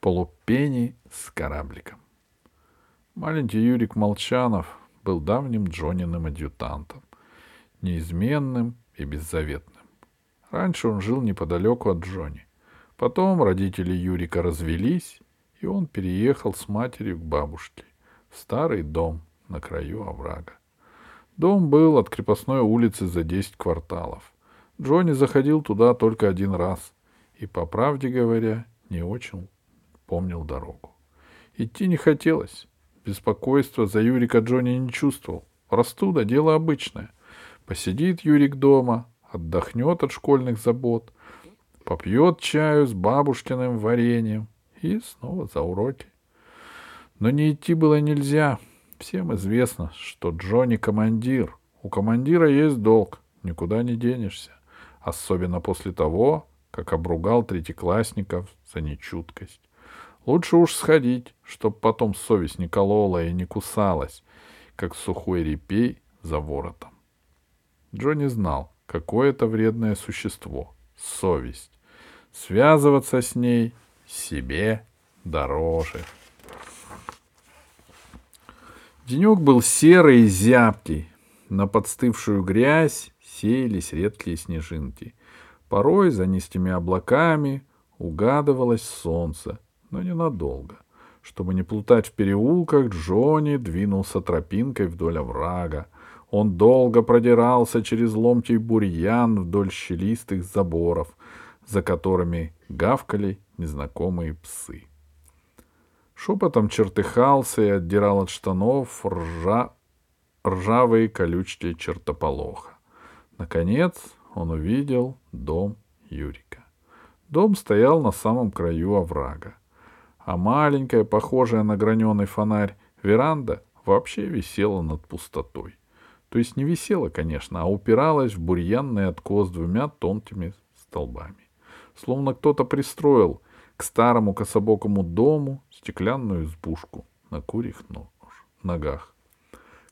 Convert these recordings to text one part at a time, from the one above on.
полупени с корабликом. Маленький Юрик Молчанов был давним Джониным адъютантом, неизменным и беззаветным. Раньше он жил неподалеку от Джонни. Потом родители Юрика развелись, и он переехал с матерью к бабушке в старый дом на краю оврага. Дом был от крепостной улицы за десять кварталов. Джонни заходил туда только один раз и, по правде говоря, не очень помнил дорогу. Идти не хотелось. Беспокойства за Юрика Джонни не чувствовал. Простуда — дело обычное. Посидит Юрик дома, отдохнет от школьных забот, попьет чаю с бабушкиным вареньем и снова за уроки. Но не идти было нельзя. Всем известно, что Джонни командир. У командира есть долг, никуда не денешься. Особенно после того, как обругал третьеклассников за нечуткость. Лучше уж сходить, чтоб потом совесть не колола и не кусалась, как сухой репей за воротом. Джонни знал, какое это вредное существо — совесть. Связываться с ней себе дороже. Денек был серый и зябкий. На подстывшую грязь сеялись редкие снежинки. Порой за низкими облаками угадывалось солнце, но ненадолго. Чтобы не плутать в переулках, Джонни двинулся тропинкой вдоль оврага. Он долго продирался через ломтий бурьян вдоль щелистых заборов, за которыми гавкали незнакомые псы. Шепотом чертыхался и отдирал от штанов ржа... ржавые колючки чертополоха. Наконец он увидел дом Юрика. Дом стоял на самом краю оврага а маленькая, похожая на граненый фонарь, веранда вообще висела над пустотой. То есть не висела, конечно, а упиралась в бурьянный откос двумя тонкими столбами. Словно кто-то пристроил к старому кособокому дому стеклянную избушку на курьих ногах.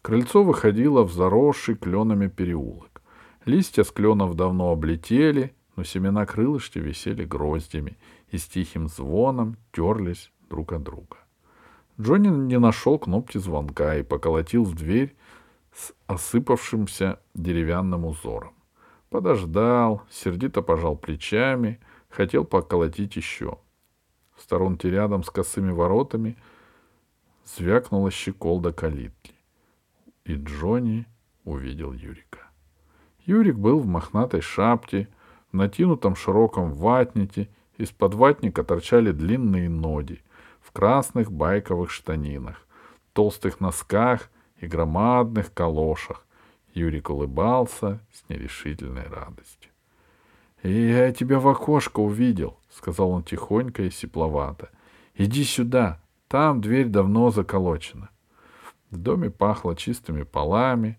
Крыльцо выходило в заросший кленами переулок. Листья с кленов давно облетели, но семена крылышки висели гроздями и с тихим звоном терлись друг от друга. Джонни не нашел кнопки звонка и поколотил в дверь с осыпавшимся деревянным узором. Подождал, сердито пожал плечами, хотел поколотить еще. В сторонке рядом с косыми воротами звякнула щеколда калитки. И Джонни увидел Юрика. Юрик был в мохнатой шапке, в натянутом широком ватнике из-под ватника торчали длинные ноги в красных байковых штанинах, толстых носках и громадных калошах. Юрик улыбался с нерешительной радостью. — Я тебя в окошко увидел, — сказал он тихонько и сепловато. — Иди сюда, там дверь давно заколочена. В доме пахло чистыми полами,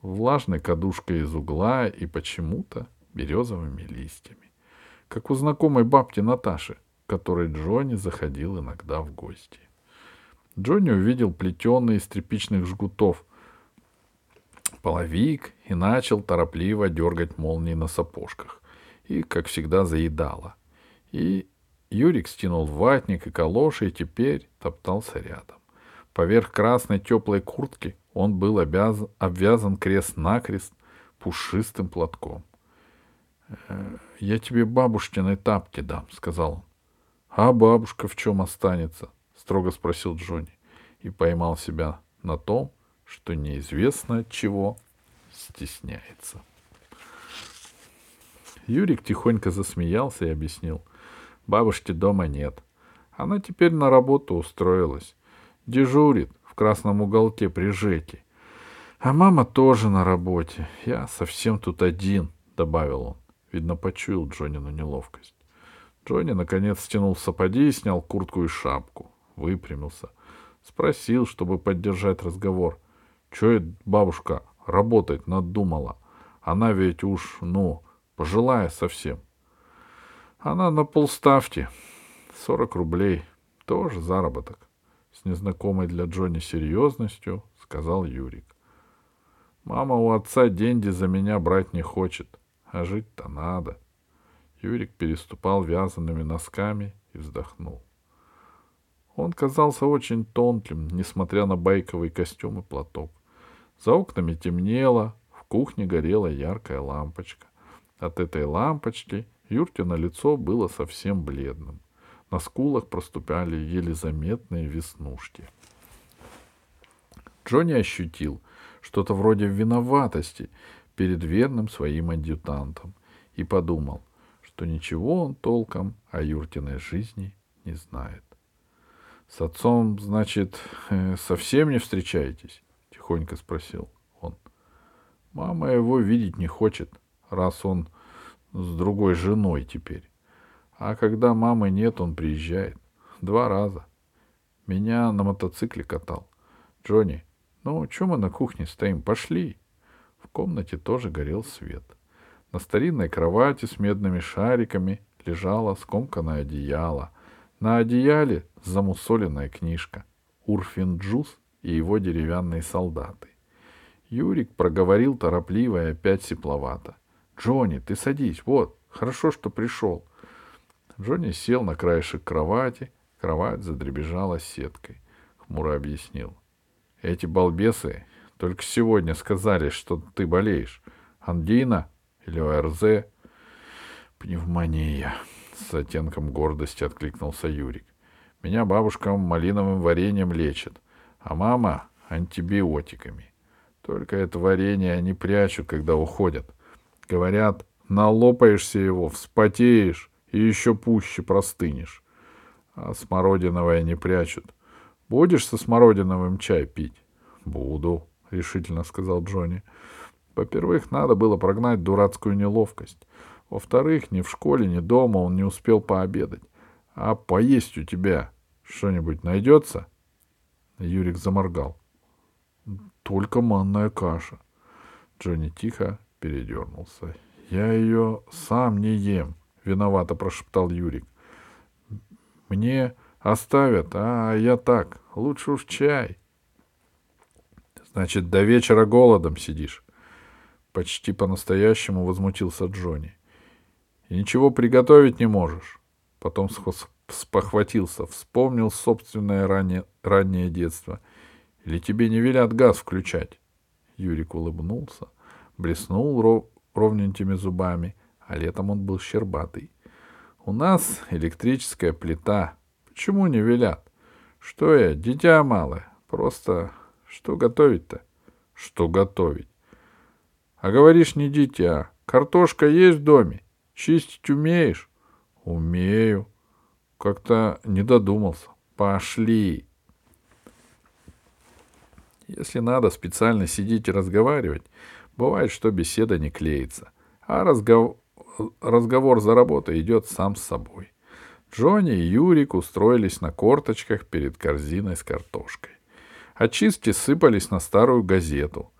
влажной кадушкой из угла и почему-то березовыми листьями как у знакомой бабки Наташи, которой Джонни заходил иногда в гости. Джонни увидел плетеный из тряпичных жгутов половик и начал торопливо дергать молнии на сапожках. И, как всегда, заедало. И Юрик стянул ватник и калоши и теперь топтался рядом. Поверх красной теплой куртки он был обязан, обвязан крест-накрест пушистым платком. Э, — Я тебе бабушкиной тапки дам, — сказал он. — А бабушка в чем останется? — строго спросил Джонни и поймал себя на том, что неизвестно чего стесняется. Юрик тихонько засмеялся и объяснил. Бабушки дома нет. Она теперь на работу устроилась. Дежурит в красном уголке при Жеке. А мама тоже на работе. Я совсем тут один, — добавил он. Видно, почуял Джонину неловкость. Джонни, наконец, стянул сапоги снял куртку и шапку. Выпрямился. Спросил, чтобы поддержать разговор. Че это бабушка работать надумала? Она ведь уж, ну, пожилая совсем. Она на полставки. Сорок рублей. Тоже заработок. С незнакомой для Джонни серьезностью сказал Юрик. Мама у отца деньги за меня брать не хочет. А жить-то надо. Юрик переступал вязаными носками и вздохнул. Он казался очень тонким, несмотря на байковый костюм и платок. За окнами темнело, в кухне горела яркая лампочка. От этой лампочки Юркино лицо было совсем бледным. На скулах проступали еле заметные веснушки. Джонни ощутил что-то вроде виноватости перед верным своим адъютантом и подумал, что ничего он толком о Юркиной жизни не знает. — С отцом, значит, э, совсем не встречаетесь? — тихонько спросил он. — Мама его видеть не хочет, раз он с другой женой теперь. А когда мамы нет, он приезжает. Два раза. Меня на мотоцикле катал. Джонни, ну, что мы на кухне стоим? Пошли. В комнате тоже горел свет. На старинной кровати с медными шариками лежало скомканное одеяло. На одеяле замусоленная книжка. Урфин Джуз и его деревянные солдаты. Юрик проговорил торопливо и опять сепловато. Джонни, ты садись, вот, хорошо, что пришел. Джонни сел на краешек кровати, кровать задребежала сеткой. Хмуро объяснил. Эти балбесы только сегодня сказали, что ты болеешь. Ангина или ОРЗ? Пневмония. С оттенком гордости откликнулся Юрик. Меня бабушка малиновым вареньем лечит, а мама антибиотиками. Только это варенье они прячут, когда уходят. Говорят, налопаешься его, вспотеешь и еще пуще простынешь. А смородиновое не прячут. Будешь со смородиновым чай пить? Буду, решительно сказал Джонни. Во-первых, надо было прогнать дурацкую неловкость. Во-вторых, ни в школе, ни дома он не успел пообедать. А поесть у тебя что-нибудь найдется? Юрик заморгал. Только манная каша. Джонни тихо передернулся. Я ее сам не ем, виновато прошептал Юрик. Мне оставят, а я так, лучше уж чай. Значит, до вечера голодом сидишь. Почти по-настоящему возмутился Джонни. И ничего приготовить не можешь. Потом спохватился, вспомнил собственное раннее, раннее детство. Или тебе не велят газ включать? Юрик улыбнулся — блеснул ров, ровненькими зубами, а летом он был щербатый. У нас электрическая плита. Почему не велят? Что я, дитя малое? Просто что готовить-то? Что готовить? А говоришь, не дитя. Картошка есть в доме? Чистить умеешь? Умею. Как-то не додумался. Пошли. Если надо специально сидеть и разговаривать, Бывает, что беседа не клеится, а разгов... разговор за работой идет сам с собой. Джонни и Юрик устроились на корточках перед корзиной с картошкой. Очистки сыпались на старую газету.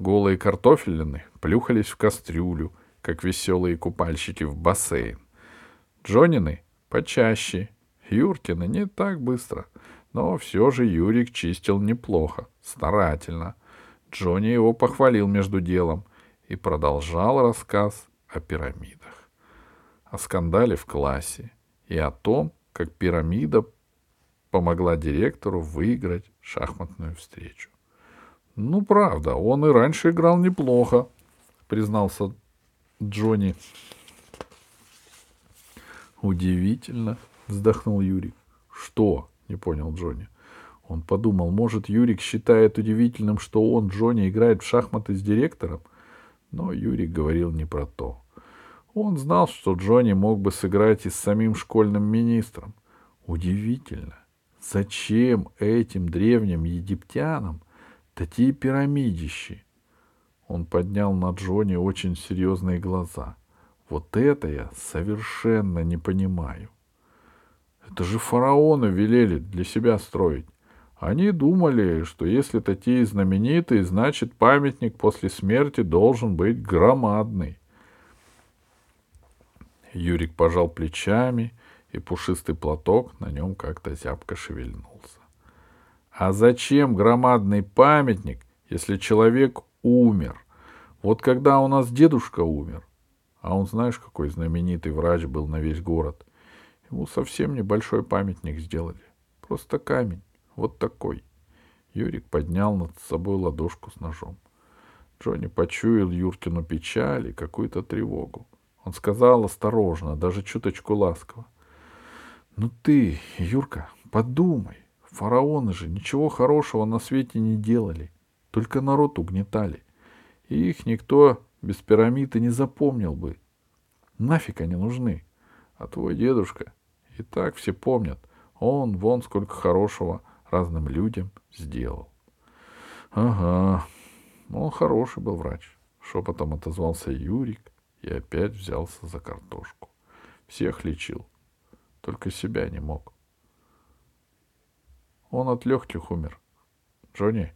Голые картофелины плюхались в кастрюлю, как веселые купальщики в бассейн. Джонины почаще, Юркины не так быстро, но все же Юрик чистил неплохо, старательно — Джонни его похвалил между делом и продолжал рассказ о пирамидах, о скандале в классе и о том, как пирамида помогла директору выиграть шахматную встречу. Ну, правда, он и раньше играл неплохо, признался Джонни. Удивительно, вздохнул Юрий. Что? Не понял Джонни. Он подумал, может, Юрик считает удивительным, что он, Джонни, играет в шахматы с директором? Но Юрик говорил не про то. Он знал, что Джонни мог бы сыграть и с самим школьным министром. Удивительно. Зачем этим древним египтянам такие пирамидищи? Он поднял на Джонни очень серьезные глаза. Вот это я совершенно не понимаю. Это же фараоны велели для себя строить. Они думали, что если такие знаменитые, значит памятник после смерти должен быть громадный. Юрик пожал плечами, и пушистый платок на нем как-то зябко шевельнулся. А зачем громадный памятник, если человек умер? Вот когда у нас дедушка умер, а он знаешь, какой знаменитый врач был на весь город, ему совсем небольшой памятник сделали. Просто камень. Вот такой. Юрик поднял над собой ладошку с ножом. Джонни почуял Юркину печаль и какую-то тревогу. Он сказал осторожно, даже чуточку ласково. Ну ты, Юрка, подумай. Фараоны же ничего хорошего на свете не делали. Только народ угнетали. И их никто без пирамиды не запомнил бы. Нафиг они нужны. А твой дедушка, и так все помнят, он вон сколько хорошего разным людям сделал. Ага, он хороший был врач. Шепотом отозвался Юрик и опять взялся за картошку. Всех лечил, только себя не мог. Он от легких умер. Джонни,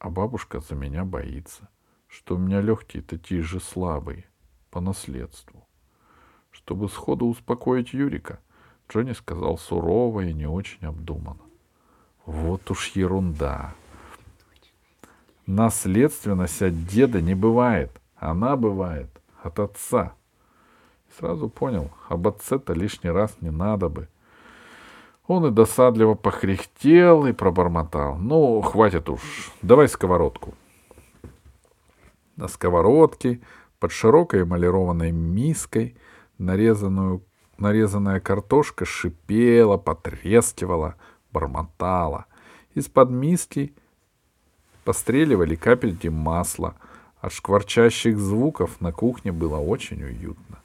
а бабушка за меня боится, что у меня легкие такие же слабые, по наследству. Чтобы сходу успокоить Юрика, Джонни сказал сурово и не очень обдуманно. Вот уж ерунда. Наследственность от деда не бывает. Она бывает от отца. Сразу понял, об отце-то лишний раз не надо бы. Он и досадливо похрехтел и пробормотал. Ну, хватит уж, давай сковородку. На сковородке под широкой эмалированной миской нарезанную, нарезанная картошка шипела, потрескивала, бормотала. Из-под миски постреливали капельки масла. От шкварчащих звуков на кухне было очень уютно.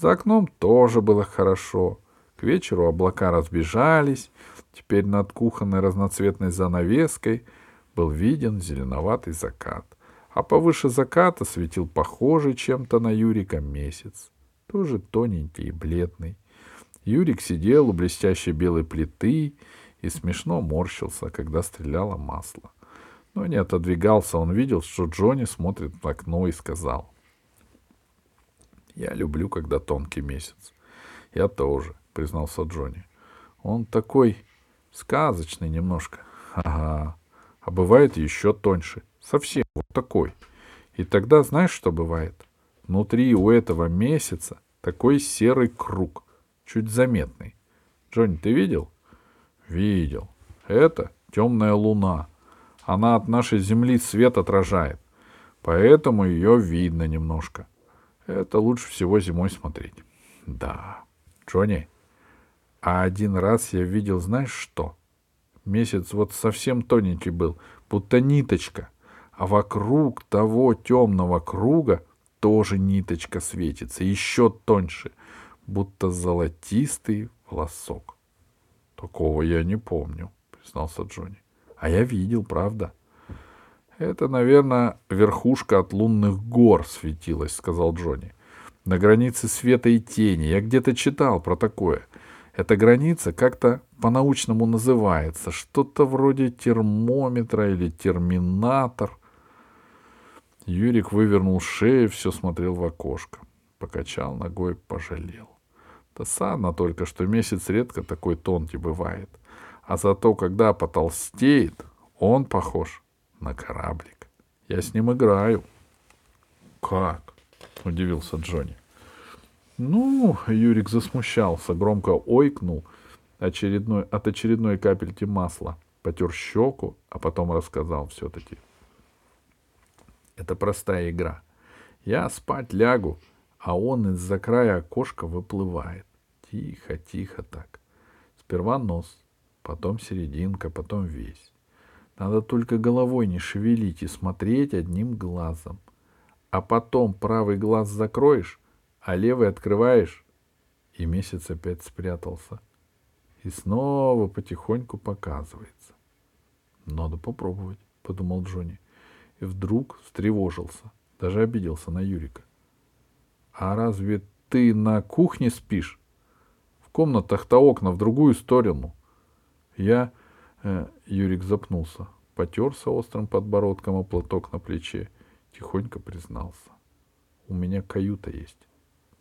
За окном тоже было хорошо. К вечеру облака разбежались. Теперь над кухонной разноцветной занавеской был виден зеленоватый закат. А повыше заката светил похожий чем-то на Юрика месяц. Тоже тоненький и бледный. Юрик сидел у блестящей белой плиты и смешно морщился, когда стреляло масло. Но не отодвигался, он видел, что Джонни смотрит в окно и сказал. «Я люблю, когда тонкий месяц». «Я тоже», — признался Джонни. «Он такой сказочный немножко». «Ага. А бывает еще тоньше. Совсем вот такой. И тогда знаешь, что бывает? Внутри у этого месяца такой серый круг, чуть заметный. Джонни, ты видел?» Видел. Это темная луна. Она от нашей Земли свет отражает. Поэтому ее видно немножко. Это лучше всего зимой смотреть. Да. Джонни, а один раз я видел, знаешь что? Месяц вот совсем тоненький был, будто ниточка. А вокруг того темного круга тоже ниточка светится, еще тоньше, будто золотистый волосок. Такого я не помню, признался Джонни. А я видел, правда. Это, наверное, верхушка от лунных гор светилась, сказал Джонни. На границе света и тени. Я где-то читал про такое. Эта граница как-то по-научному называется. Что-то вроде термометра или терминатор. Юрик вывернул шею, все смотрел в окошко. Покачал ногой, пожалел. Досадно только, что месяц редко такой тонкий бывает. А зато, когда потолстеет, он похож на кораблик. Я с ним играю. Как? Удивился Джонни. Ну, Юрик засмущался, громко ойкнул очередной, от очередной капельки масла, потер щеку, а потом рассказал все-таки. Это простая игра. Я спать лягу, а он из-за края окошка выплывает. Тихо, тихо так. Сперва нос, потом серединка, потом весь. Надо только головой не шевелить и смотреть одним глазом. А потом правый глаз закроешь, а левый открываешь, и месяц опять спрятался. И снова потихоньку показывается. Надо попробовать, подумал Джонни. И вдруг встревожился, даже обиделся на Юрика. А разве ты на кухне спишь? комнатах-то окна в другую сторону. Я... Э, Юрик запнулся, потерся острым подбородком о платок на плече, тихонько признался. У меня каюта есть.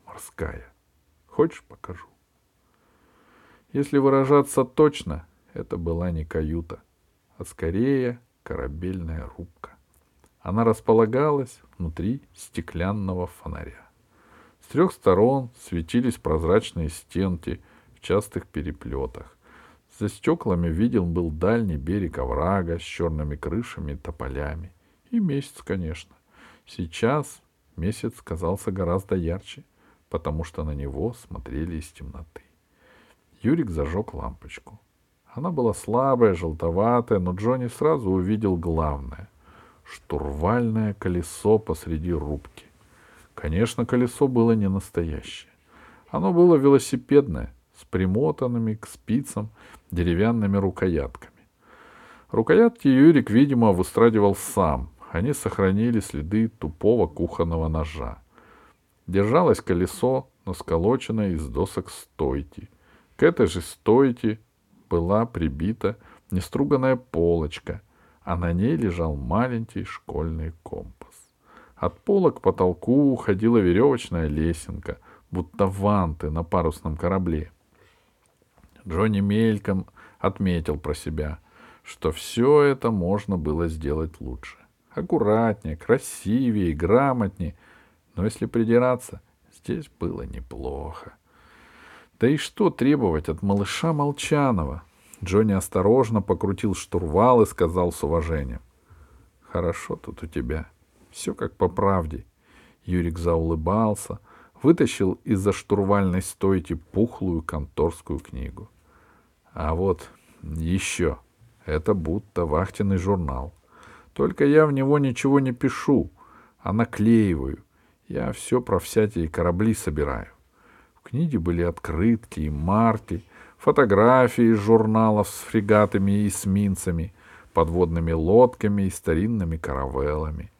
Морская. Хочешь, покажу? Если выражаться точно, это была не каюта, а скорее корабельная рубка. Она располагалась внутри стеклянного фонаря. С трех сторон светились прозрачные стенки в частых переплетах. За стеклами видел был дальний берег оврага с черными крышами и тополями. И месяц, конечно. Сейчас месяц казался гораздо ярче, потому что на него смотрели из темноты. Юрик зажег лампочку. Она была слабая, желтоватая, но Джонни сразу увидел главное — штурвальное колесо посреди рубки. Конечно, колесо было не настоящее. Оно было велосипедное, с примотанными к спицам деревянными рукоятками. Рукоятки Юрик, видимо, выстрадивал сам. Они сохранили следы тупого кухонного ножа. Держалось колесо на сколоченной из досок стойки. К этой же стойке была прибита неструганная полочка, а на ней лежал маленький школьный компас. От пола к потолку уходила веревочная лесенка, будто ванты на парусном корабле. Джонни мельком отметил про себя, что все это можно было сделать лучше. Аккуратнее, красивее, грамотнее. Но если придираться, здесь было неплохо. Да и что требовать от малыша Молчанова? Джонни осторожно покрутил штурвал и сказал с уважением. Хорошо тут у тебя. Все как по правде. Юрик заулыбался, вытащил из-за штурвальной стойки пухлую конторскую книгу. А вот еще. Это будто вахтенный журнал. Только я в него ничего не пишу, а наклеиваю. Я все про всякие корабли собираю. В книге были открытки и марки, фотографии из журналов с фрегатами и эсминцами, подводными лодками и старинными каравеллами.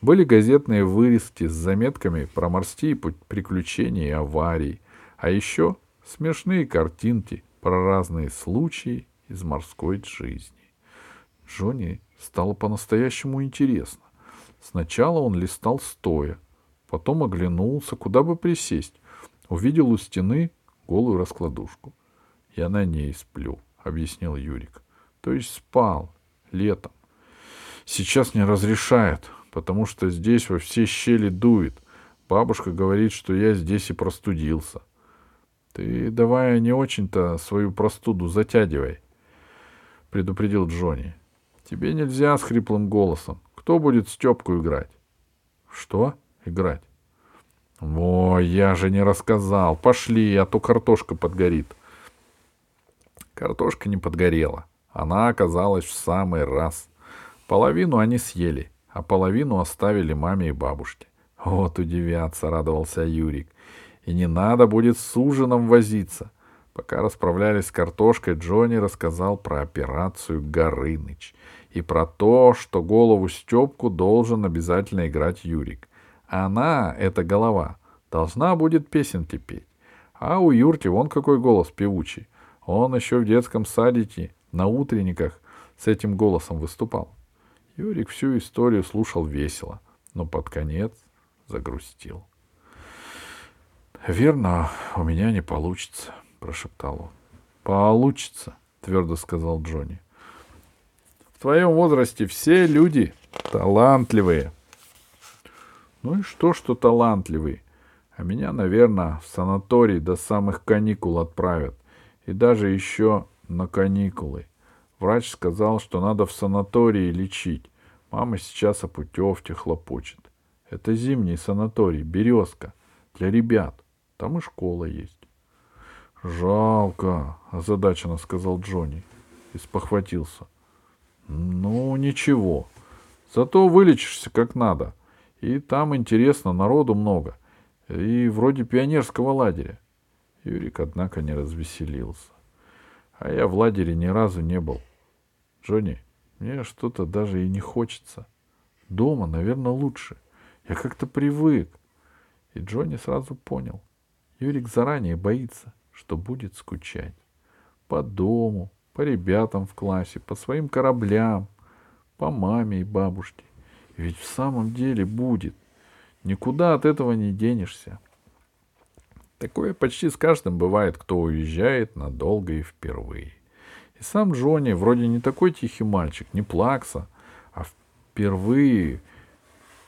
Были газетные вырезки с заметками про морские приключения и аварии, а еще смешные картинки про разные случаи из морской жизни. Джонни стало по-настоящему интересно. Сначала он листал стоя, потом оглянулся, куда бы присесть. Увидел у стены голую раскладушку. «Я на ней сплю», — объяснил Юрик. «То есть спал летом. Сейчас не разрешает, потому что здесь во все щели дует. Бабушка говорит, что я здесь и простудился. Ты давай не очень-то свою простуду затягивай, — предупредил Джонни. Тебе нельзя с хриплым голосом. Кто будет Степку играть? Что играть? Ой, я же не рассказал. Пошли, а то картошка подгорит. Картошка не подгорела. Она оказалась в самый раз. Половину они съели, а половину оставили маме и бабушке. Вот удивятся, радовался Юрик. И не надо будет с ужином возиться. Пока расправлялись с картошкой, Джонни рассказал про операцию Горыныч и про то, что голову Степку должен обязательно играть Юрик. Она, эта голова, должна будет песенки петь. А у Юрки вон какой голос певучий. Он еще в детском садике на утренниках с этим голосом выступал. Юрик всю историю слушал весело, но под конец загрустил. — Верно, у меня не получится, прошептал он. Получится, твердо сказал Джонни. В твоем возрасте все люди талантливые. Ну и что, что талантливые? А меня, наверное, в санаторий до самых каникул отправят. И даже еще на каникулы. Врач сказал, что надо в санатории лечить. Мама сейчас о путевке хлопочет. Это зимний санаторий, березка, для ребят. Там и школа есть. Жалко, озадаченно сказал Джонни и спохватился. Ну, ничего. Зато вылечишься как надо. И там интересно, народу много. И вроде пионерского лагеря. Юрик, однако, не развеселился. А я в лагере ни разу не был. Джонни, мне что-то даже и не хочется. Дома, наверное, лучше. Я как-то привык. И Джонни сразу понял. Юрик заранее боится, что будет скучать. По дому, по ребятам в классе, по своим кораблям, по маме и бабушке. Ведь в самом деле будет. Никуда от этого не денешься. Такое почти с каждым бывает, кто уезжает надолго и впервые. И сам Джонни вроде не такой тихий мальчик, не плакса, а впервые,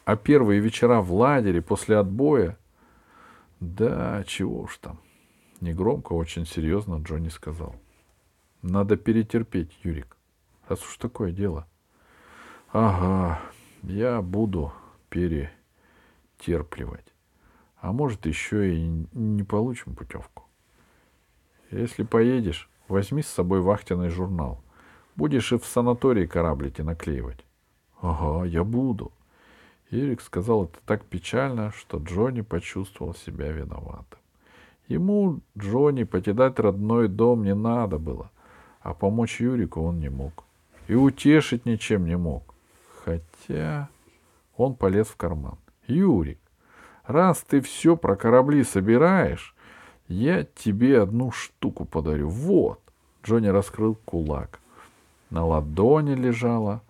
а первые вечера в лагере после отбоя да, чего уж там. Негромко, очень серьезно Джонни сказал. Надо перетерпеть, Юрик. Раз уж такое дело. Ага, я буду перетерпливать. А может, еще и не получим путевку. Если поедешь, возьми с собой вахтенный журнал. Будешь и в санатории кораблики наклеивать. Ага, я буду. Эрик сказал это так печально, что Джонни почувствовал себя виноватым. Ему, Джонни, покидать родной дом не надо было, а помочь Юрику он не мог. И утешить ничем не мог. Хотя он полез в карман. Юрик, раз ты все про корабли собираешь, я тебе одну штуку подарю. Вот. Джонни раскрыл кулак. На ладони лежала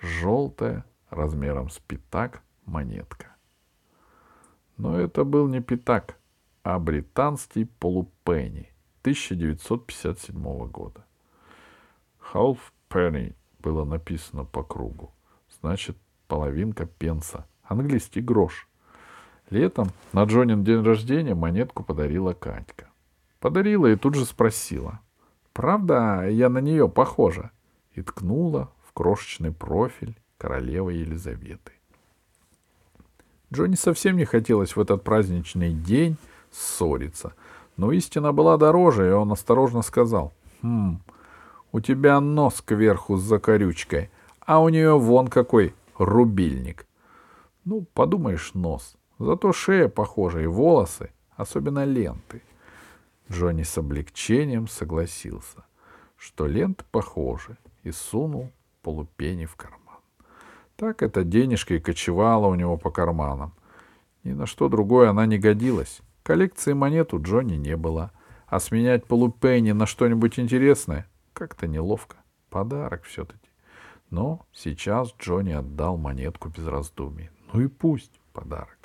желтая, размером с пятак, монетка. Но это был не пятак, а британский полупенни 1957 года. Half penny было написано по кругу. Значит, половинка пенса. Английский грош. Летом на Джонин день рождения монетку подарила Катька. Подарила и тут же спросила. «Правда, я на нее похожа?» И ткнула в крошечный профиль королевы Елизаветы. Джонни совсем не хотелось в этот праздничный день ссориться, но истина была дороже, и он осторожно сказал, «Хм, у тебя нос кверху с закорючкой, а у нее вон какой рубильник». Ну, подумаешь, нос. Зато шея похожа и волосы, особенно ленты. Джонни с облегчением согласился, что ленты похожи, и сунул полупени в карман. Так эта денежка и кочевала у него по карманам. Ни на что другое она не годилась. Коллекции монет у Джонни не было. А сменять полупенни на что-нибудь интересное как-то неловко. Подарок все-таки. Но сейчас Джонни отдал монетку без раздумий. Ну и пусть подарок.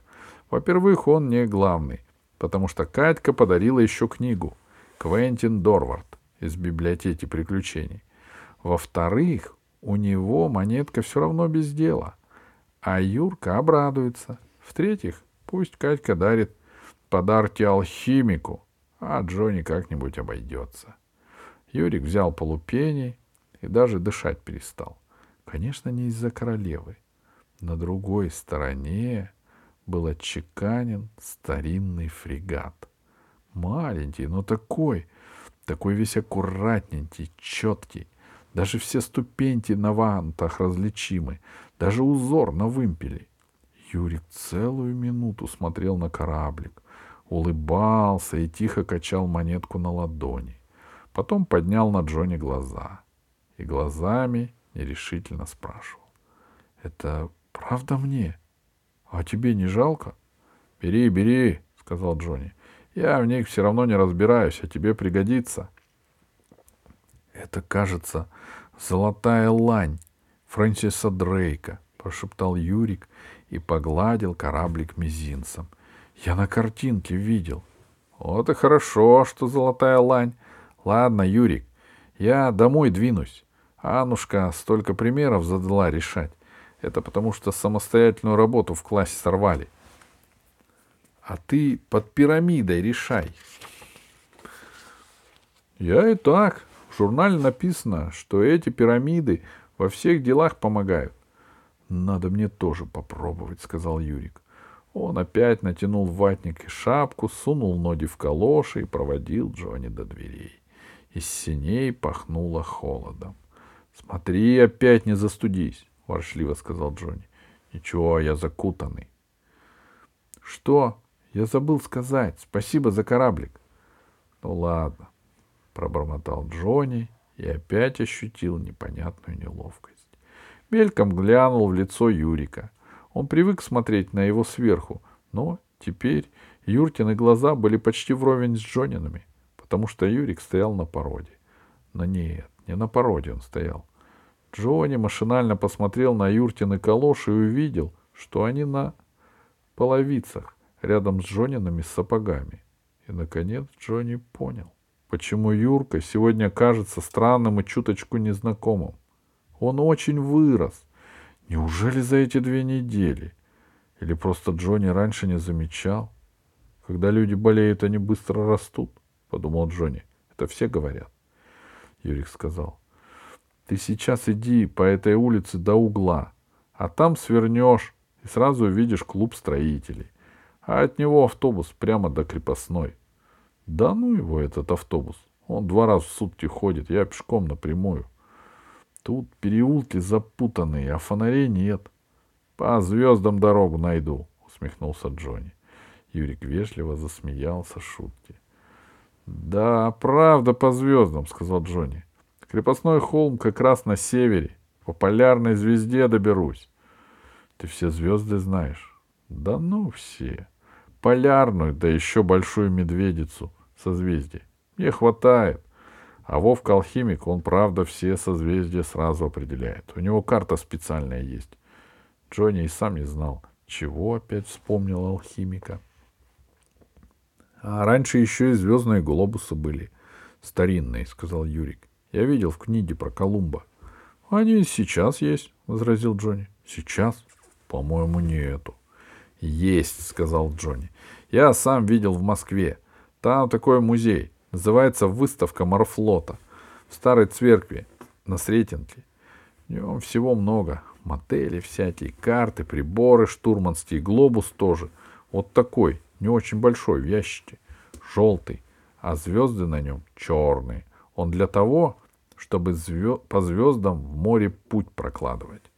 Во-первых, он не главный, потому что Катька подарила еще книгу «Квентин Дорвард» из библиотеки приключений. Во-вторых, у него монетка все равно без дела. А Юрка обрадуется. В-третьих, пусть Катька дарит подарки алхимику, а Джонни как-нибудь обойдется. Юрик взял полупени и даже дышать перестал. Конечно, не из-за королевы. На другой стороне был отчеканен старинный фрегат. Маленький, но такой, такой весь аккуратненький, четкий — даже все ступеньки на вантах различимы, даже узор на вымпеле. Юрик целую минуту смотрел на кораблик, улыбался и тихо качал монетку на ладони. Потом поднял на Джонни глаза и глазами нерешительно спрашивал. — Это правда мне? А тебе не жалко? — Бери, бери, — сказал Джонни. — Я в них все равно не разбираюсь, а тебе пригодится. — это, кажется, золотая лань Фрэнсиса Дрейка, прошептал Юрик и погладил кораблик мизинцем. Я на картинке видел. Вот и хорошо, что золотая лань. Ладно, Юрик, я домой двинусь. Анушка столько примеров задала решать. Это потому что самостоятельную работу в классе сорвали. А ты под пирамидой решай. Я и так, в журнале написано, что эти пирамиды во всех делах помогают. Надо мне тоже попробовать, сказал Юрик. Он опять натянул ватник и шапку, сунул ноги в калоши и проводил Джонни до дверей. Из синей пахнуло холодом. Смотри, опять не застудись, воршливо сказал Джонни. Ничего, я закутанный. Что? Я забыл сказать. Спасибо за кораблик. Ну ладно. — пробормотал Джонни и опять ощутил непонятную неловкость. Мельком глянул в лицо Юрика. Он привык смотреть на его сверху, но теперь Юркины глаза были почти вровень с Джонинами, потому что Юрик стоял на породе. Но нет, не на породе он стоял. Джонни машинально посмотрел на Юртины калоши и увидел, что они на половицах, рядом с Джонинами с сапогами. И, наконец, Джонни понял почему Юрка сегодня кажется странным и чуточку незнакомым. Он очень вырос. Неужели за эти две недели? Или просто Джонни раньше не замечал? Когда люди болеют, они быстро растут, — подумал Джонни. Это все говорят. Юрик сказал. Ты сейчас иди по этой улице до угла, а там свернешь и сразу увидишь клуб строителей. А от него автобус прямо до крепостной. Да ну его, этот автобус. Он два раза в сутки ходит, я пешком напрямую. Тут переулки запутанные, а фонарей нет. По звездам дорогу найду, усмехнулся Джонни. Юрик вежливо засмеялся шутки. Да, правда, по звездам, сказал Джонни. Крепостной холм как раз на севере. По полярной звезде доберусь. Ты все звезды знаешь? Да ну все. Полярную, да еще большую медведицу созвездие. Мне хватает. А Вовка алхимик, он, правда, все созвездия сразу определяет. У него карта специальная есть. Джонни и сам не знал, чего опять вспомнил алхимика. А раньше еще и звездные глобусы были. Старинные, сказал Юрик. Я видел в книге про Колумба. Они сейчас есть, возразил Джонни. Сейчас? По-моему, нету. Есть, сказал Джонни. Я сам видел в Москве. Там такой музей. Называется выставка морфлота. В старой церкви на Сретенке. В нем всего много. Мотели всякие, карты, приборы штурманские, глобус тоже. Вот такой, не очень большой, в ящике. Желтый. А звезды на нем черные. Он для того, чтобы звезд... по звездам в море путь прокладывать.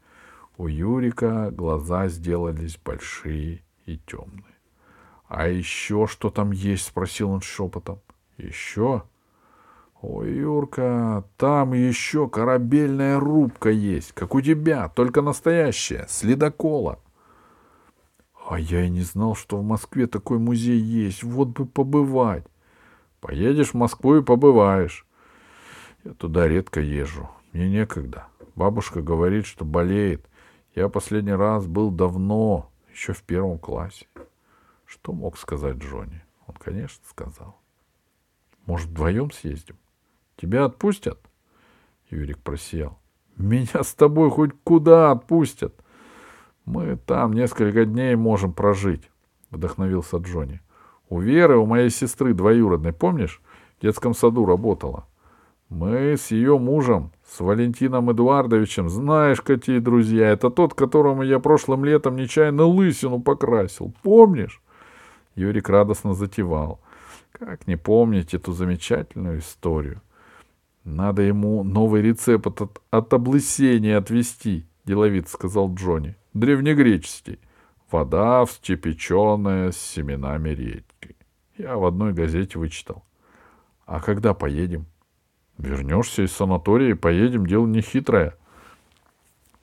У Юрика глаза сделались большие и темные. — А еще что там есть? — спросил он шепотом. — Еще? Ой, Юрка, там еще корабельная рубка есть, как у тебя, только настоящая, с ледокола. А я и не знал, что в Москве такой музей есть. Вот бы побывать. Поедешь в Москву и побываешь. Я туда редко езжу. Мне некогда. Бабушка говорит, что болеет. Я последний раз был давно, еще в первом классе. Что мог сказать Джонни? Он, конечно, сказал. Может, вдвоем съездим? Тебя отпустят? Юрик просиял. Меня с тобой хоть куда отпустят? Мы там несколько дней можем прожить, вдохновился Джонни. У Веры, у моей сестры двоюродной, помнишь, в детском саду работала. Мы с ее мужем, с Валентином Эдуардовичем, знаешь, какие друзья. Это тот, которому я прошлым летом нечаянно лысину покрасил. Помнишь? Юрик радостно затевал. Как не помнить эту замечательную историю? Надо ему новый рецепт от, от облысения отвести, деловит сказал Джонни. Древнегреческий. Вода вскипяченная с семенами редьки. Я в одной газете вычитал. А когда поедем? Вернешься из санатория поедем, дело нехитрое.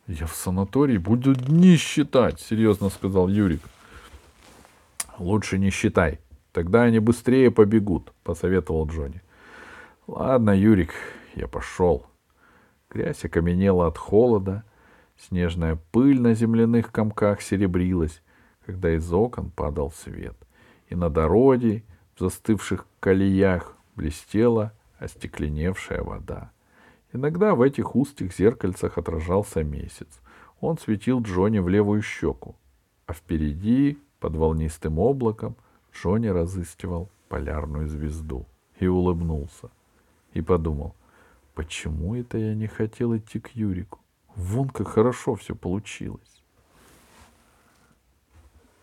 Я в санатории буду дни считать, серьезно сказал Юрик. Лучше не считай. Тогда они быстрее побегут, посоветовал Джонни. Ладно, Юрик, я пошел. Грязь окаменела от холода, снежная пыль на земляных комках серебрилась, когда из окон падал свет, и на дороге в застывших колеях блестела остекленевшая вода. Иногда в этих узких зеркальцах отражался месяц. Он светил Джонни в левую щеку, а впереди, под волнистым облаком, Джонни разыскивал полярную звезду и улыбнулся. И подумал, почему это я не хотел идти к Юрику? Вон как хорошо все получилось.